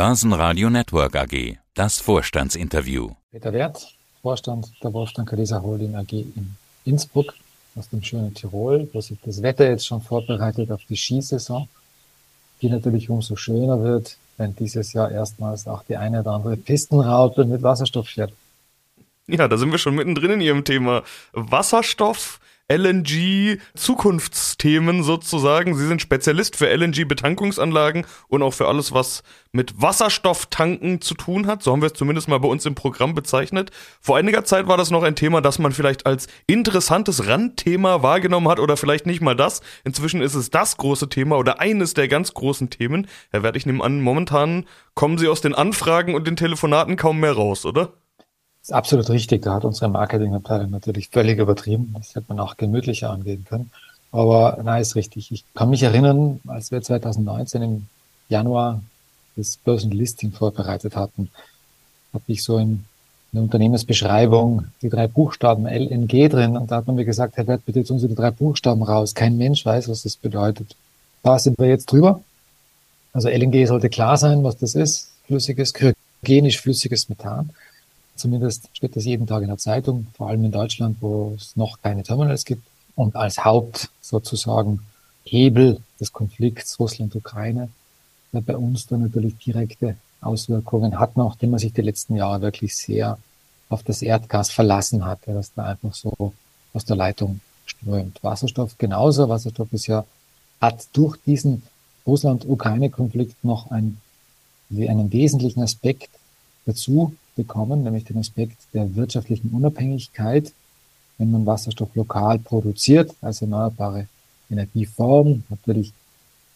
Börsenradio Network AG. Das Vorstandsinterview. Peter Wert, Vorstand der Wolfgang Kaiser Holding AG in Innsbruck aus dem schönen Tirol, wo sich das Wetter jetzt schon vorbereitet auf die Skisaison, die natürlich umso schöner wird, wenn dieses Jahr erstmals auch die eine oder andere Pistenraupe mit Wasserstoff fährt. Ja, da sind wir schon mittendrin in Ihrem Thema. Wasserstoff LNG Zukunftsthemen sozusagen. Sie sind Spezialist für LNG Betankungsanlagen und auch für alles, was mit Wasserstofftanken zu tun hat. So haben wir es zumindest mal bei uns im Programm bezeichnet. Vor einiger Zeit war das noch ein Thema, das man vielleicht als interessantes Randthema wahrgenommen hat oder vielleicht nicht mal das. Inzwischen ist es das große Thema oder eines der ganz großen Themen. Herr Wert, ich nehme an, momentan kommen Sie aus den Anfragen und den Telefonaten kaum mehr raus, oder? Ist absolut richtig. Da hat unsere Marketingabteilung natürlich völlig übertrieben. Das hätte man auch gemütlicher angehen können. Aber nein, ist richtig. Ich kann mich erinnern, als wir 2019 im Januar das Börsenlisting vorbereitet hatten, habe ich so in der Unternehmensbeschreibung die drei Buchstaben LNG drin und da hat man mir gesagt, Herr Wert, bitte jetzt unsere drei Buchstaben raus. Kein Mensch weiß, was das bedeutet. Da sind wir jetzt drüber. Also LNG sollte klar sein, was das ist. Flüssiges, kryogenisch flüssiges Methan. Zumindest steht das jeden Tag in der Zeitung, vor allem in Deutschland, wo es noch keine Terminals gibt. Und als Haupt sozusagen Hebel des Konflikts Russland-Ukraine, der bei uns dann natürlich direkte Auswirkungen hat, nachdem man sich die letzten Jahre wirklich sehr auf das Erdgas verlassen hat, dass da einfach so aus der Leitung strömt. Wasserstoff genauso. Wasserstoff ist ja, hat durch diesen Russland-Ukraine-Konflikt noch einen, einen wesentlichen Aspekt dazu bekommen, nämlich den Aspekt der wirtschaftlichen Unabhängigkeit, wenn man Wasserstoff lokal produziert, als erneuerbare Energieform. Natürlich,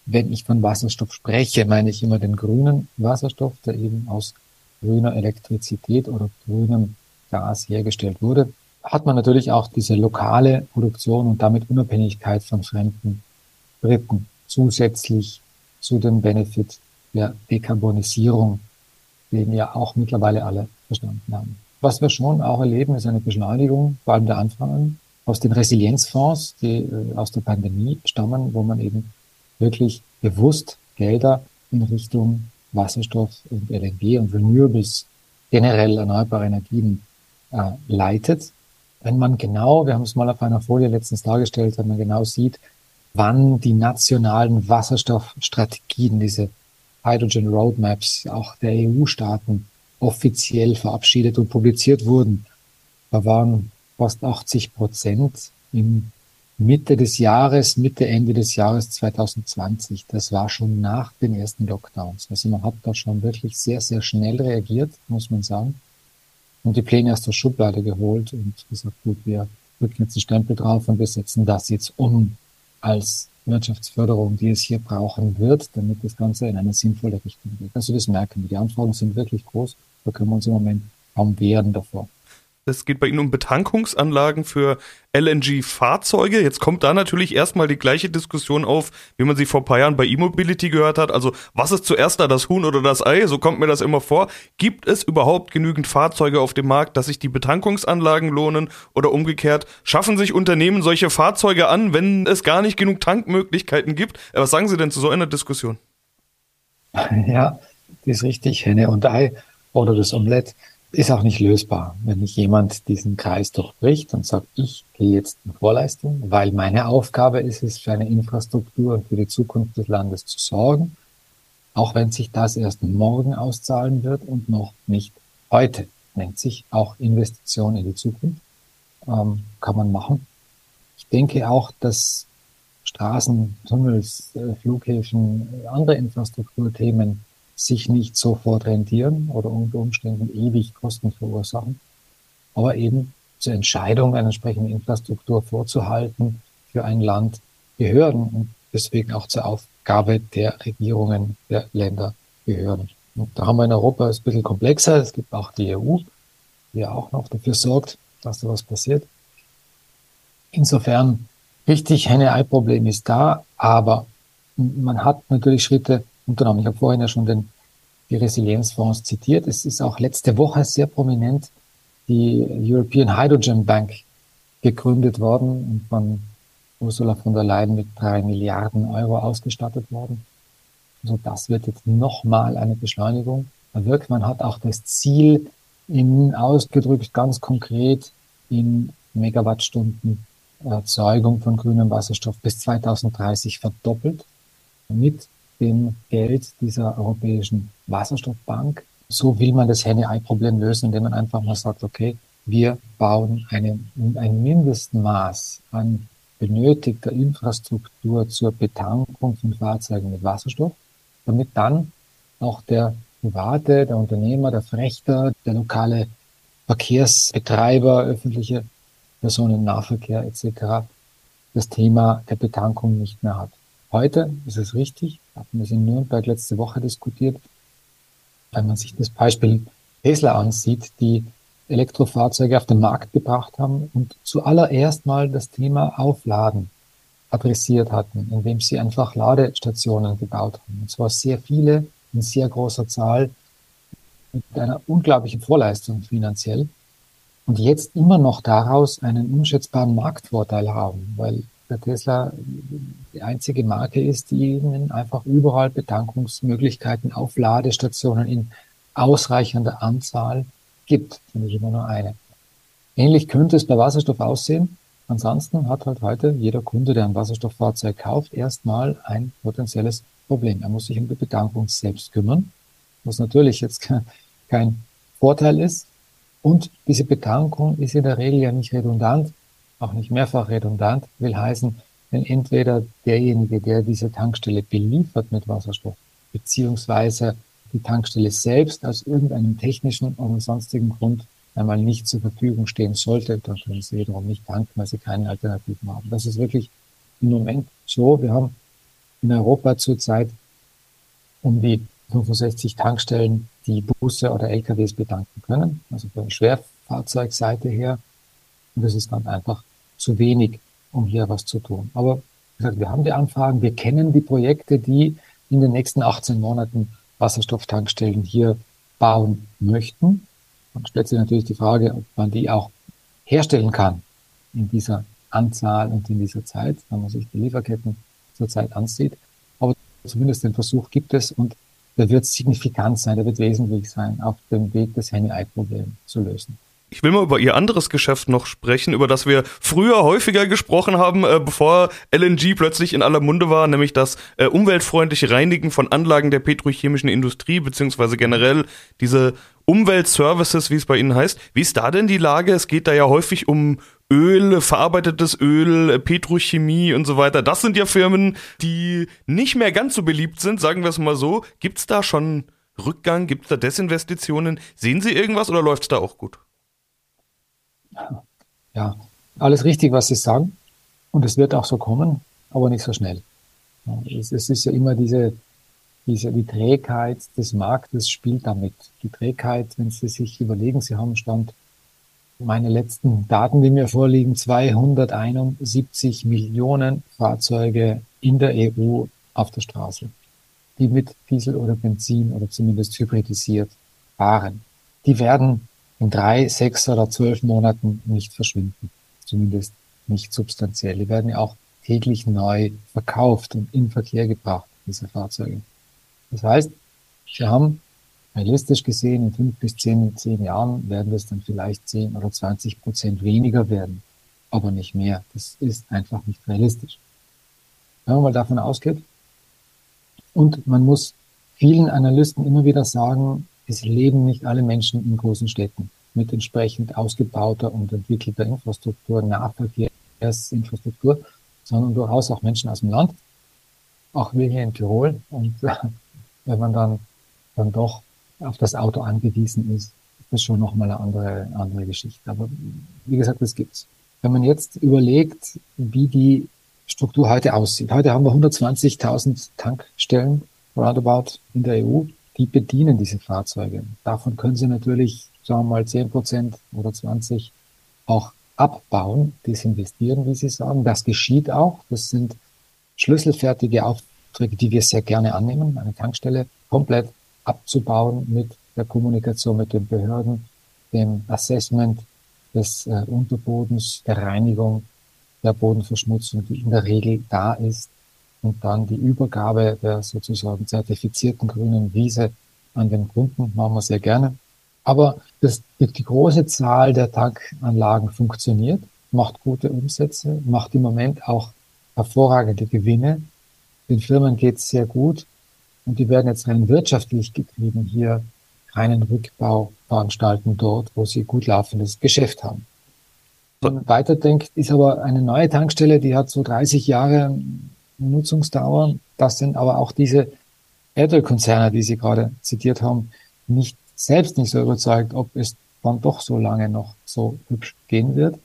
wenn ich von Wasserstoff spreche, meine ich immer den grünen Wasserstoff, der eben aus grüner Elektrizität oder grünem Gas hergestellt wurde. Hat man natürlich auch diese lokale Produktion und damit Unabhängigkeit von fremden Dritten zusätzlich zu dem Benefit der Dekarbonisierung den ja auch mittlerweile alle verstanden haben. Was wir schon auch erleben, ist eine Beschleunigung, vor allem der Anfragen aus den Resilienzfonds, die äh, aus der Pandemie stammen, wo man eben wirklich bewusst Gelder in Richtung Wasserstoff und LNG und Renewables, generell erneuerbare Energien äh, leitet. Wenn man genau, wir haben es mal auf einer Folie letztens dargestellt, wenn man genau sieht, wann die nationalen Wasserstoffstrategien, diese Hydrogen Roadmaps auch der EU-Staaten offiziell verabschiedet und publiziert wurden. Da waren fast 80 Prozent im Mitte des Jahres, Mitte, Ende des Jahres 2020. Das war schon nach den ersten Lockdowns. Also man hat da schon wirklich sehr, sehr schnell reagiert, muss man sagen. Und die Pläne aus der Schublade geholt und gesagt, gut, wir drücken jetzt einen Stempel drauf und wir setzen das jetzt um als Wirtschaftsförderung, die es hier brauchen wird, damit das Ganze in eine sinnvolle Richtung geht. Also das merken wir. Die Anfragen sind wirklich groß. Da können wir uns im Moment kaum wehren davor. Es geht bei Ihnen um Betankungsanlagen für LNG-Fahrzeuge. Jetzt kommt da natürlich erstmal die gleiche Diskussion auf, wie man sie vor ein paar Jahren bei E-Mobility gehört hat. Also, was ist zuerst da, das Huhn oder das Ei? So kommt mir das immer vor. Gibt es überhaupt genügend Fahrzeuge auf dem Markt, dass sich die Betankungsanlagen lohnen? Oder umgekehrt, schaffen sich Unternehmen solche Fahrzeuge an, wenn es gar nicht genug Tankmöglichkeiten gibt? Äh, was sagen Sie denn zu so einer Diskussion? Ja, das ist richtig, Henne und Ei oder das Omelett ist auch nicht lösbar, wenn nicht jemand diesen Kreis durchbricht und sagt, ich gehe jetzt in Vorleistung, weil meine Aufgabe ist es, für eine Infrastruktur und für die Zukunft des Landes zu sorgen, auch wenn sich das erst morgen auszahlen wird und noch nicht heute. Nennt sich auch Investition in die Zukunft. Ähm, kann man machen. Ich denke auch, dass Straßen, Tunnels, äh, Flughäfen, andere Infrastrukturthemen sich nicht sofort rentieren oder unter Umständen ewig Kosten verursachen, aber eben zur Entscheidung einer entsprechenden Infrastruktur vorzuhalten für ein Land Behörden und deswegen auch zur Aufgabe der Regierungen der Länder gehören. Und da haben wir in Europa es ein bisschen komplexer. Es gibt auch die EU, die ja auch noch dafür sorgt, dass da was passiert. Insofern richtig Henne-Ei-Problem ist da, aber man hat natürlich Schritte unternommen. Ich habe vorhin ja schon den, die Resilienzfonds zitiert. Es ist auch letzte Woche sehr prominent die European Hydrogen Bank gegründet worden und von Ursula von der Leyen mit drei Milliarden Euro ausgestattet worden. Also das wird jetzt nochmal eine Beschleunigung erwirkt. Man hat auch das Ziel in ausgedrückt ganz konkret in Megawattstunden Erzeugung von grünem Wasserstoff bis 2030 verdoppelt mit dem Geld dieser Europäischen Wasserstoffbank. So will man das Henne-Ei-Problem lösen, indem man einfach mal sagt, okay, wir bauen eine, ein Mindestmaß an benötigter Infrastruktur zur Betankung von Fahrzeugen mit Wasserstoff, damit dann auch der Private, der Unternehmer, der Frechter, der lokale Verkehrsbetreiber, öffentliche Personennahverkehr etc. das Thema der Betankung nicht mehr hat. Heute ist es richtig, hatten es in Nürnberg letzte Woche diskutiert, wenn man sich das Beispiel Tesla ansieht, die Elektrofahrzeuge auf den Markt gebracht haben und zuallererst mal das Thema Aufladen adressiert hatten, indem sie einfach Ladestationen gebaut haben. Und zwar sehr viele in sehr großer Zahl mit einer unglaublichen Vorleistung finanziell und jetzt immer noch daraus einen unschätzbaren Marktvorteil haben, weil der Tesla die einzige Marke ist, die ihnen einfach überall Betankungsmöglichkeiten auf Ladestationen in ausreichender Anzahl gibt, nämlich immer nur eine. Ähnlich könnte es bei Wasserstoff aussehen. Ansonsten hat halt heute jeder Kunde, der ein Wasserstofffahrzeug kauft, erstmal ein potenzielles Problem. Er muss sich um die Betankung selbst kümmern, was natürlich jetzt kein Vorteil ist. Und diese Betankung ist in der Regel ja nicht redundant, auch nicht mehrfach redundant, will heißen, wenn entweder derjenige, der diese Tankstelle beliefert mit Wasserstoff, beziehungsweise die Tankstelle selbst aus irgendeinem technischen oder sonstigen Grund einmal nicht zur Verfügung stehen sollte, dann können sie wiederum nicht tanken, weil sie keine Alternativen haben. Das ist wirklich im Moment so. Wir haben in Europa zurzeit um die 65 Tankstellen, die Busse oder LKWs betanken können, also von der Schwerfahrzeugseite her. Und das ist dann einfach zu wenig, um hier was zu tun. Aber wie gesagt, wir haben die Anfragen, wir kennen die Projekte, die in den nächsten 18 Monaten Wasserstofftankstellen hier bauen möchten. Dann stellt sich natürlich die Frage, ob man die auch herstellen kann in dieser Anzahl und in dieser Zeit, wenn man sich die Lieferketten zurzeit ansieht. Aber zumindest den Versuch gibt es und der wird signifikant sein, der wird wesentlich sein, auf dem Weg das Henne-Ei-Problem zu lösen. Ich will mal über Ihr anderes Geschäft noch sprechen, über das wir früher häufiger gesprochen haben, äh, bevor LNG plötzlich in aller Munde war, nämlich das äh, umweltfreundliche Reinigen von Anlagen der petrochemischen Industrie, beziehungsweise generell diese Umweltservices, wie es bei Ihnen heißt. Wie ist da denn die Lage? Es geht da ja häufig um Öl, verarbeitetes Öl, Petrochemie und so weiter. Das sind ja Firmen, die nicht mehr ganz so beliebt sind, sagen wir es mal so. Gibt es da schon Rückgang? Gibt es da Desinvestitionen? Sehen Sie irgendwas oder läuft es da auch gut? Ja, alles richtig, was Sie sagen. Und es wird auch so kommen, aber nicht so schnell. Es, es ist ja immer diese, diese, die Trägheit des Marktes spielt damit. Die Trägheit, wenn Sie sich überlegen, Sie haben Stand, meine letzten Daten, die mir vorliegen, 271 Millionen Fahrzeuge in der EU auf der Straße, die mit Diesel oder Benzin oder zumindest hybridisiert fahren. Die werden in drei, sechs oder zwölf Monaten nicht verschwinden. Zumindest nicht substanziell. Die werden ja auch täglich neu verkauft und in Verkehr gebracht, diese Fahrzeuge. Das heißt, wir haben realistisch gesehen in fünf bis zehn, zehn Jahren werden das dann vielleicht zehn oder zwanzig Prozent weniger werden, aber nicht mehr. Das ist einfach nicht realistisch. Wenn man mal davon ausgeht, und man muss vielen Analysten immer wieder sagen, es leben nicht alle Menschen in großen Städten mit entsprechend ausgebauter und entwickelter Infrastruktur, Nahverkehrsinfrastruktur, sondern durchaus auch Menschen aus dem Land, auch wir hier in Tirol. Und wenn man dann, dann doch auf das Auto angewiesen ist, ist das schon nochmal eine andere, andere Geschichte. Aber wie gesagt, das gibt's. Wenn man jetzt überlegt, wie die Struktur heute aussieht. Heute haben wir 120.000 Tankstellen roundabout in der EU die bedienen diese Fahrzeuge. Davon können sie natürlich, sagen wir mal, 10 Prozent oder 20 auch abbauen, desinvestieren, wie Sie sagen. Das geschieht auch. Das sind schlüsselfertige Aufträge, die wir sehr gerne annehmen, eine Tankstelle komplett abzubauen mit der Kommunikation mit den Behörden, dem Assessment des äh, Unterbodens, der Reinigung der Bodenverschmutzung, die in der Regel da ist, und dann die Übergabe der sozusagen zertifizierten grünen Wiese an den Kunden machen wir sehr gerne. Aber das, die große Zahl der Tankanlagen funktioniert, macht gute Umsätze, macht im Moment auch hervorragende Gewinne. Den Firmen geht es sehr gut und die werden jetzt rein wirtschaftlich getrieben hier keinen Rückbau veranstalten dort, wo sie gut laufendes Geschäft haben. Wenn man weiterdenkt, ist aber eine neue Tankstelle, die hat so 30 Jahre Nutzungsdauer. Das sind aber auch diese Erdölkonzerne, die Sie gerade zitiert haben, nicht selbst nicht so überzeugt, ob es dann doch so lange noch so hübsch gehen wird.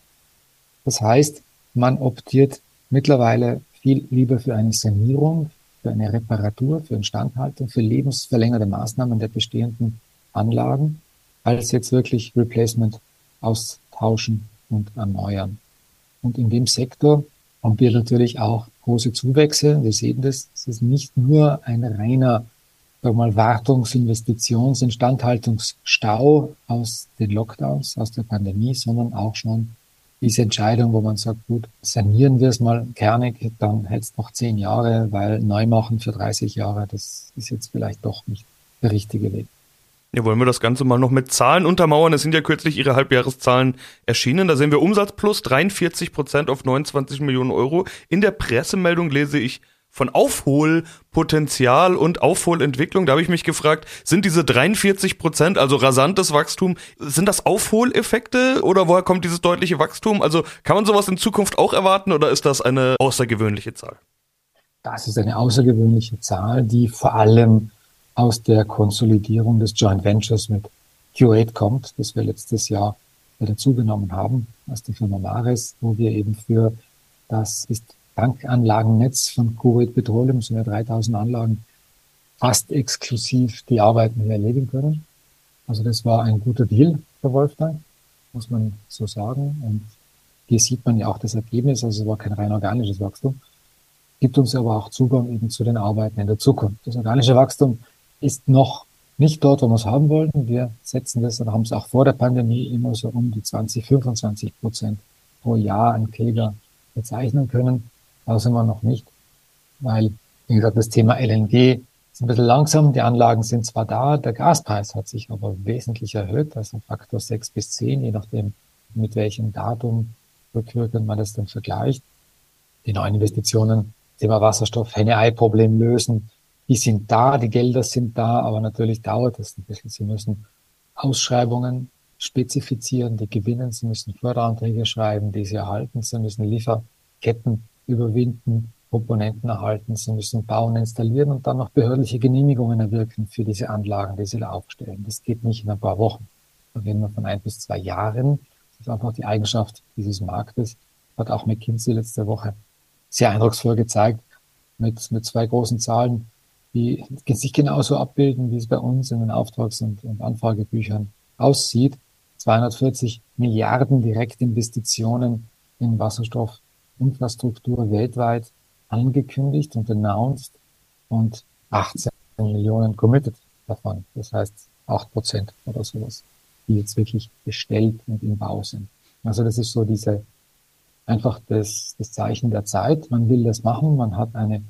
Das heißt, man optiert mittlerweile viel lieber für eine Sanierung, für eine Reparatur, für Instandhaltung, für lebensverlängerte Maßnahmen der bestehenden Anlagen, als jetzt wirklich Replacement austauschen und erneuern. Und in dem Sektor haben wir natürlich auch große Zuwächse. Wir sehen das. Es ist nicht nur ein reiner sag mal, Wartungs-, Investitions-, Instandhaltungsstau aus den Lockdowns, aus der Pandemie, sondern auch schon diese Entscheidung, wo man sagt, gut, sanieren wir es mal kernig, dann hält es noch zehn Jahre, weil neu machen für 30 Jahre, das ist jetzt vielleicht doch nicht der richtige Weg. Ja, wollen wir das Ganze mal noch mit Zahlen untermauern? Es sind ja kürzlich Ihre Halbjahreszahlen erschienen. Da sehen wir Umsatz plus 43 Prozent auf 29 Millionen Euro. In der Pressemeldung lese ich von Aufholpotenzial und Aufholentwicklung. Da habe ich mich gefragt, sind diese 43 Prozent, also rasantes Wachstum, sind das Aufholeffekte oder woher kommt dieses deutliche Wachstum? Also kann man sowas in Zukunft auch erwarten oder ist das eine außergewöhnliche Zahl? Das ist eine außergewöhnliche Zahl, die vor allem aus der Konsolidierung des Joint Ventures mit Curate kommt, das wir letztes Jahr dazugenommen haben, aus der Firma Maris, wo wir eben für das Tankanlagennetz von Kuwait Petroleum, so ja 3000 Anlagen, fast exklusiv die Arbeiten erledigen können. Also das war ein guter Deal für Wolfgang, muss man so sagen. Und hier sieht man ja auch das Ergebnis, also es war kein rein organisches Wachstum, gibt uns aber auch Zugang eben zu den Arbeiten in der Zukunft. Das organische Wachstum ist noch nicht dort, wo wir es haben wollten. Wir setzen das und haben es auch vor der Pandemie immer so um die 20, 25 Prozent pro Jahr an Kläger bezeichnen können. Da sind wir noch nicht, weil, wie gesagt, das Thema LNG ist ein bisschen langsam. Die Anlagen sind zwar da, der Gaspreis hat sich aber wesentlich erhöht, also Faktor 6 bis 10, je nachdem, mit welchem Datum rückwirkend man das dann vergleicht. Die neuen Investitionen, Thema Wasserstoff, Henne-Ei-Problem lösen, die sind da, die Gelder sind da, aber natürlich dauert es ein bisschen. Sie müssen Ausschreibungen spezifizieren, die gewinnen, sie müssen Förderanträge schreiben, die sie erhalten, sie müssen Lieferketten überwinden, Komponenten erhalten, sie müssen bauen, installieren und dann noch behördliche Genehmigungen erwirken für diese Anlagen, die sie da aufstellen. Das geht nicht in ein paar Wochen. Da reden wir von ein bis zwei Jahren. Das ist einfach die Eigenschaft dieses Marktes. Hat auch McKinsey letzte Woche sehr eindrucksvoll gezeigt mit, mit zwei großen Zahlen die sich genauso abbilden, wie es bei uns in den Auftrags- und, und Anfragebüchern aussieht. 240 Milliarden Direktinvestitionen in Wasserstoffinfrastruktur weltweit angekündigt und announced und 18 Millionen committed davon. Das heißt 8 Prozent oder sowas, die jetzt wirklich bestellt und im Bau sind. Also das ist so diese einfach das, das Zeichen der Zeit. Man will das machen. Man hat eine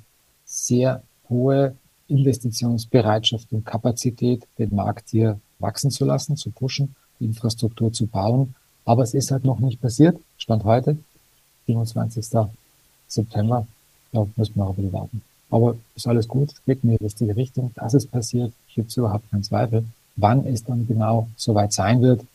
sehr hohe Investitionsbereitschaft und Kapazität, den Markt hier wachsen zu lassen, zu pushen, die Infrastruktur zu bauen. Aber es ist halt noch nicht passiert. Stand heute, 27. September. Da müssen wir auch wieder warten. Aber ist alles gut, es geht in die richtige Richtung. Dass es passiert, gibt es überhaupt keinen Zweifel. Wann es dann genau soweit sein wird,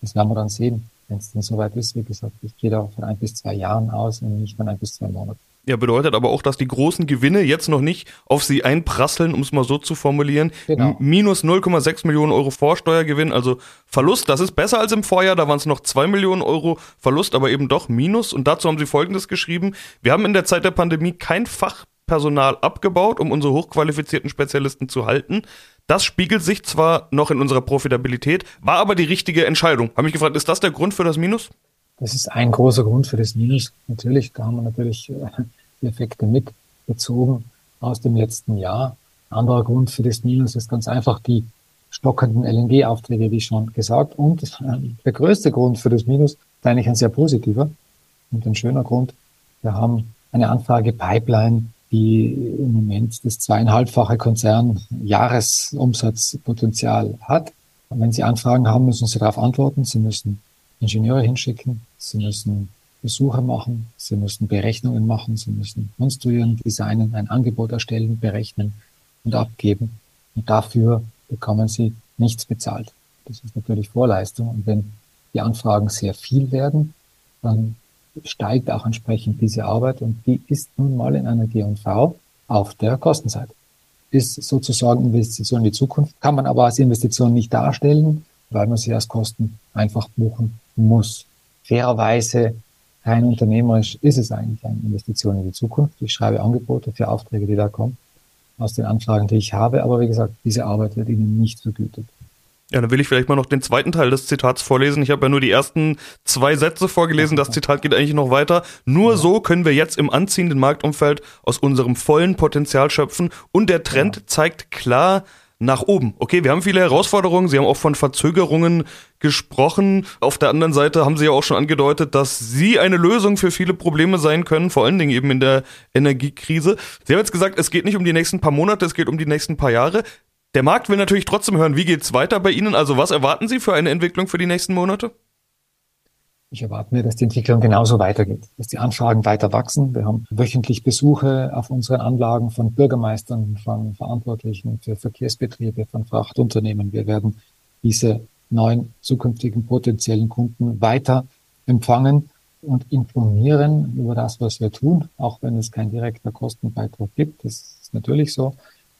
das werden wir dann sehen. Wenn es dann soweit ist, wie gesagt, ich gehe da von ein bis zwei Jahren aus und nicht von ein bis zwei Monaten. Ja, bedeutet aber auch, dass die großen Gewinne jetzt noch nicht auf sie einprasseln, um es mal so zu formulieren. Genau. Minus 0,6 Millionen Euro Vorsteuergewinn, also Verlust. Das ist besser als im Vorjahr, da waren es noch 2 Millionen Euro Verlust, aber eben doch Minus. Und dazu haben sie Folgendes geschrieben. Wir haben in der Zeit der Pandemie kein Fachpersonal abgebaut, um unsere hochqualifizierten Spezialisten zu halten. Das spiegelt sich zwar noch in unserer Profitabilität, war aber die richtige Entscheidung. Habe mich gefragt, ist das der Grund für das Minus? Das ist ein großer Grund für das Minus. Natürlich, da haben wir natürlich äh, die Effekte mitgezogen aus dem letzten Jahr. Anderer Grund für das Minus ist ganz einfach die stockenden LNG-Aufträge, wie schon gesagt. Und äh, der größte Grund für das Minus ist eigentlich ein sehr positiver und ein schöner Grund. Wir haben eine Anfrage Pipeline, die im Moment das zweieinhalbfache Konzern Jahresumsatzpotenzial hat. Und wenn Sie Anfragen haben, müssen Sie darauf antworten. Sie müssen Ingenieure hinschicken. Sie müssen Besuche machen. Sie müssen Berechnungen machen. Sie müssen konstruieren, designen, ein Angebot erstellen, berechnen und abgeben. Und dafür bekommen Sie nichts bezahlt. Das ist natürlich Vorleistung. Und wenn die Anfragen sehr viel werden, dann steigt auch entsprechend diese Arbeit und die ist nun mal in einer G&V auf der Kostenseite. Ist sozusagen Investition in die Zukunft, kann man aber als Investition nicht darstellen, weil man sie als Kosten einfach buchen muss. Fairerweise, rein unternehmerisch ist es eigentlich eine Investition in die Zukunft. Ich schreibe Angebote für Aufträge, die da kommen, aus den Anfragen, die ich habe, aber wie gesagt, diese Arbeit wird Ihnen nicht vergütet. Ja, dann will ich vielleicht mal noch den zweiten Teil des Zitats vorlesen. Ich habe ja nur die ersten zwei Sätze vorgelesen. Das Zitat geht eigentlich noch weiter. Nur ja. so können wir jetzt im anziehenden Marktumfeld aus unserem vollen Potenzial schöpfen. Und der Trend ja. zeigt klar nach oben. Okay, wir haben viele Herausforderungen. Sie haben auch von Verzögerungen gesprochen. Auf der anderen Seite haben Sie ja auch schon angedeutet, dass Sie eine Lösung für viele Probleme sein können, vor allen Dingen eben in der Energiekrise. Sie haben jetzt gesagt, es geht nicht um die nächsten paar Monate, es geht um die nächsten paar Jahre. Der Markt will natürlich trotzdem hören, wie geht's weiter bei Ihnen? Also was erwarten Sie für eine Entwicklung für die nächsten Monate? Ich erwarte mir, dass die Entwicklung genauso weitergeht, dass die Anfragen weiter wachsen. Wir haben wöchentlich Besuche auf unseren Anlagen von Bürgermeistern, von Verantwortlichen für Verkehrsbetriebe, von Frachtunternehmen. Wir werden diese neuen zukünftigen potenziellen Kunden weiter empfangen und informieren über das, was wir tun, auch wenn es kein direkter Kostenbeitrag gibt. Das ist natürlich so.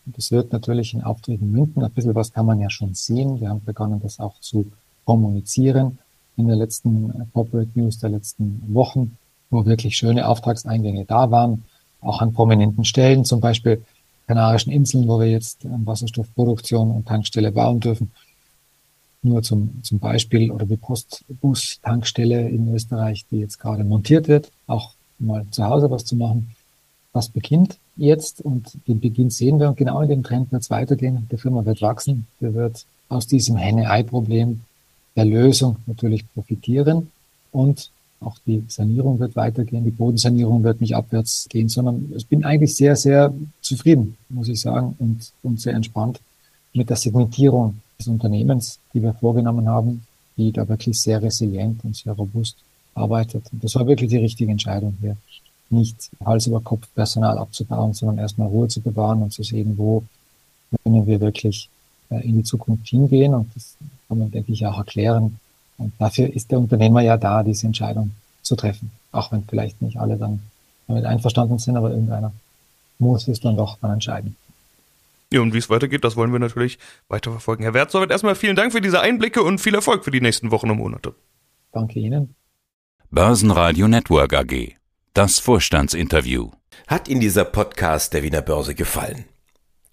Das wird natürlich in Aufträgen münden. Ein bisschen was kann man ja schon sehen. Wir haben begonnen, das auch zu kommunizieren in der letzten äh, Corporate News der letzten Wochen, wo wirklich schöne Auftragseingänge da waren, auch an prominenten Stellen, zum Beispiel Kanarischen Inseln, wo wir jetzt Wasserstoffproduktion und Tankstelle bauen dürfen. Nur zum, zum Beispiel oder die Postbus-Tankstelle in Österreich, die jetzt gerade montiert wird, auch mal zu Hause was zu machen. Das beginnt jetzt und den Beginn sehen wir und genau in dem Trend wird es weitergehen. Die Firma wird wachsen, die wird aus diesem Henne-Ei-Problem der Lösung natürlich profitieren und auch die Sanierung wird weitergehen, die Bodensanierung wird nicht abwärts gehen, sondern ich bin eigentlich sehr, sehr zufrieden, muss ich sagen, und, und sehr entspannt mit der Segmentierung des Unternehmens, die wir vorgenommen haben, die da wirklich sehr resilient und sehr robust arbeitet. Und das war wirklich die richtige Entscheidung hier nicht Hals über Kopf Personal abzubauen, sondern erstmal Ruhe zu bewahren und zu sehen, wo können wir wirklich in die Zukunft hingehen. Und das kann man, denke ich, auch erklären. Und dafür ist der Unternehmer ja da, diese Entscheidung zu treffen. Auch wenn vielleicht nicht alle dann damit einverstanden sind, aber irgendeiner muss es dann doch dann entscheiden. Ja, und wie es weitergeht, das wollen wir natürlich weiter verfolgen. Herr Wertzow, erstmal vielen Dank für diese Einblicke und viel Erfolg für die nächsten Wochen und Monate. Danke Ihnen. Börsenradio Network AG das Vorstandsinterview. Hat Ihnen dieser Podcast der Wiener Börse gefallen?